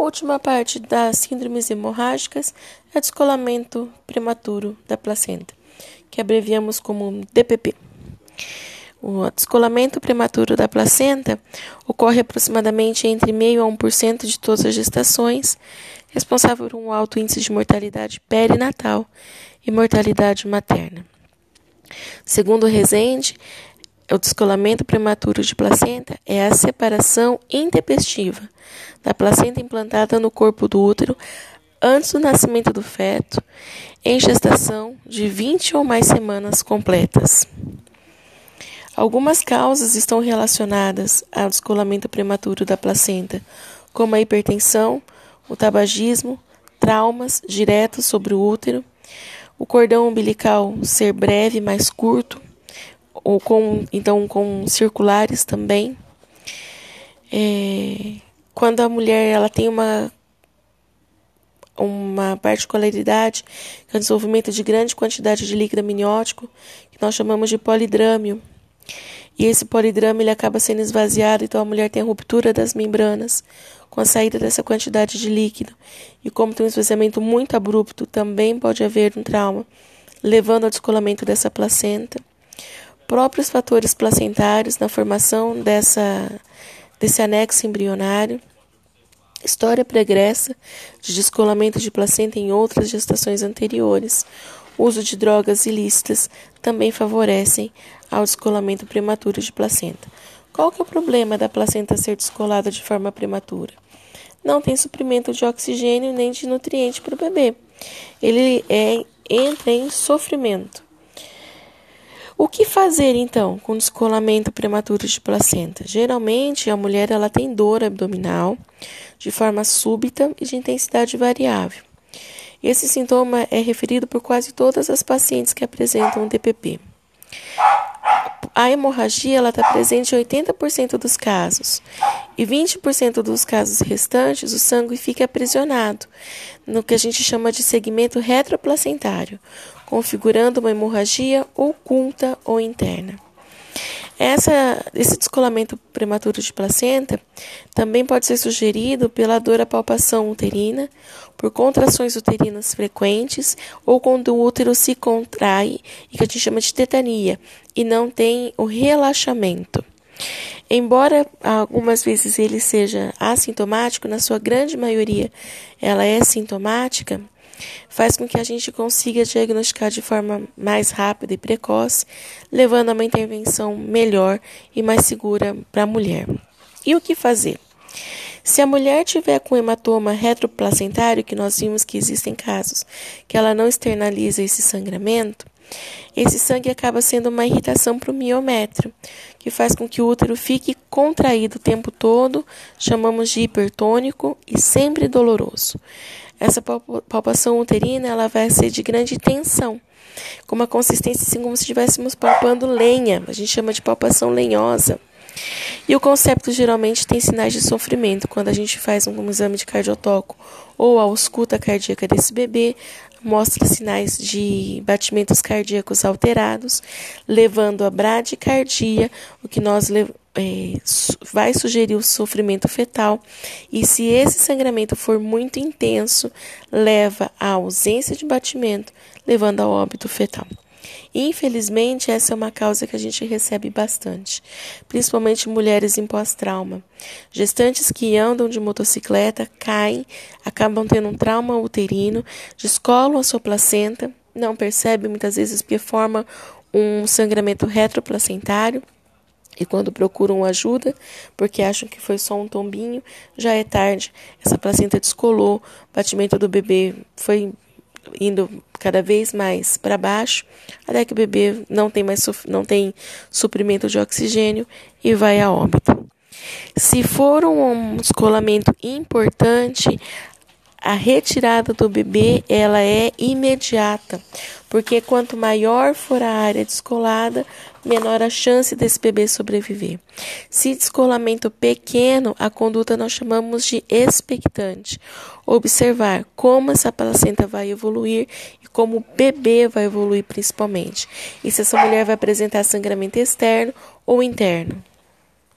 Última parte das síndromes hemorrágicas é o descolamento prematuro da placenta, que abreviamos como DPP. O descolamento prematuro da placenta ocorre aproximadamente entre meio a 1% de todas as gestações, responsável por um alto índice de mortalidade perinatal e mortalidade materna. Segundo Rezende, o descolamento prematuro de placenta é a separação intempestiva da placenta implantada no corpo do útero antes do nascimento do feto, em gestação de 20 ou mais semanas completas. Algumas causas estão relacionadas ao descolamento prematuro da placenta, como a hipertensão, o tabagismo, traumas diretos sobre o útero, o cordão umbilical ser breve, mais curto, ou com então com circulares também. É, quando a mulher ela tem uma uma particularidade, que é o desenvolvimento de grande quantidade de líquido amniótico, que nós chamamos de polidrâmio. E esse polidrâmio ele acaba sendo esvaziado, então a mulher tem a ruptura das membranas com a saída dessa quantidade de líquido. E como tem um esvaziamento muito abrupto, também pode haver um trauma, levando ao descolamento dessa placenta próprios fatores placentários na formação dessa, desse anexo embrionário, história pregressa de descolamento de placenta em outras gestações anteriores, uso de drogas ilícitas também favorecem ao descolamento prematuro de placenta. Qual que é o problema da placenta ser descolada de forma prematura? Não tem suprimento de oxigênio nem de nutriente para o bebê. Ele é, entra em sofrimento. O que fazer então com descolamento prematuro de placenta? Geralmente a mulher ela tem dor abdominal de forma súbita e de intensidade variável. Esse sintoma é referido por quase todas as pacientes que apresentam DPP. A hemorragia está presente em 80% dos casos e 20% dos casos restantes o sangue fica aprisionado no que a gente chama de segmento retroplacentário, configurando uma hemorragia oculta ou interna. Essa, esse descolamento prematuro de placenta também pode ser sugerido pela dor à palpação uterina, por contrações uterinas frequentes ou quando o útero se contrai e que a gente chama de tetania e não tem o relaxamento. Embora algumas vezes ele seja assintomático, na sua grande maioria ela é sintomática, faz com que a gente consiga diagnosticar de forma mais rápida e precoce, levando a uma intervenção melhor e mais segura para a mulher. E o que fazer? Se a mulher tiver com hematoma retroplacentário, que nós vimos que existem casos que ela não externaliza esse sangramento, esse sangue acaba sendo uma irritação para o miométrio, que faz com que o útero fique contraído o tempo todo, chamamos de hipertônico e sempre doloroso. Essa palpação uterina ela vai ser de grande tensão, com uma consistência assim como se estivéssemos palpando lenha, a gente chama de palpação lenhosa. E o concepto geralmente tem sinais de sofrimento. Quando a gente faz um, exame de cardiotoco ou a ausculta cardíaca desse bebê, mostra sinais de batimentos cardíacos alterados, levando a bradicardia, o que nós é, vai sugerir o sofrimento fetal. E se esse sangramento for muito intenso, leva à ausência de batimento, levando ao óbito fetal. Infelizmente, essa é uma causa que a gente recebe bastante, principalmente mulheres em pós-trauma. Gestantes que andam de motocicleta caem, acabam tendo um trauma uterino, descolam a sua placenta, não percebem muitas vezes porque forma um sangramento retroplacentário. E quando procuram ajuda, porque acham que foi só um tombinho, já é tarde. Essa placenta descolou, o batimento do bebê foi indo cada vez mais para baixo, até que o bebê não tem mais não tem suprimento de oxigênio e vai a óbito. Se for um descolamento importante, a retirada do bebê ela é imediata, porque quanto maior for a área descolada, menor a chance desse bebê sobreviver. Se descolamento pequeno, a conduta nós chamamos de expectante. Observar como essa placenta vai evoluir e como o bebê vai evoluir principalmente. E se essa mulher vai apresentar sangramento externo ou interno.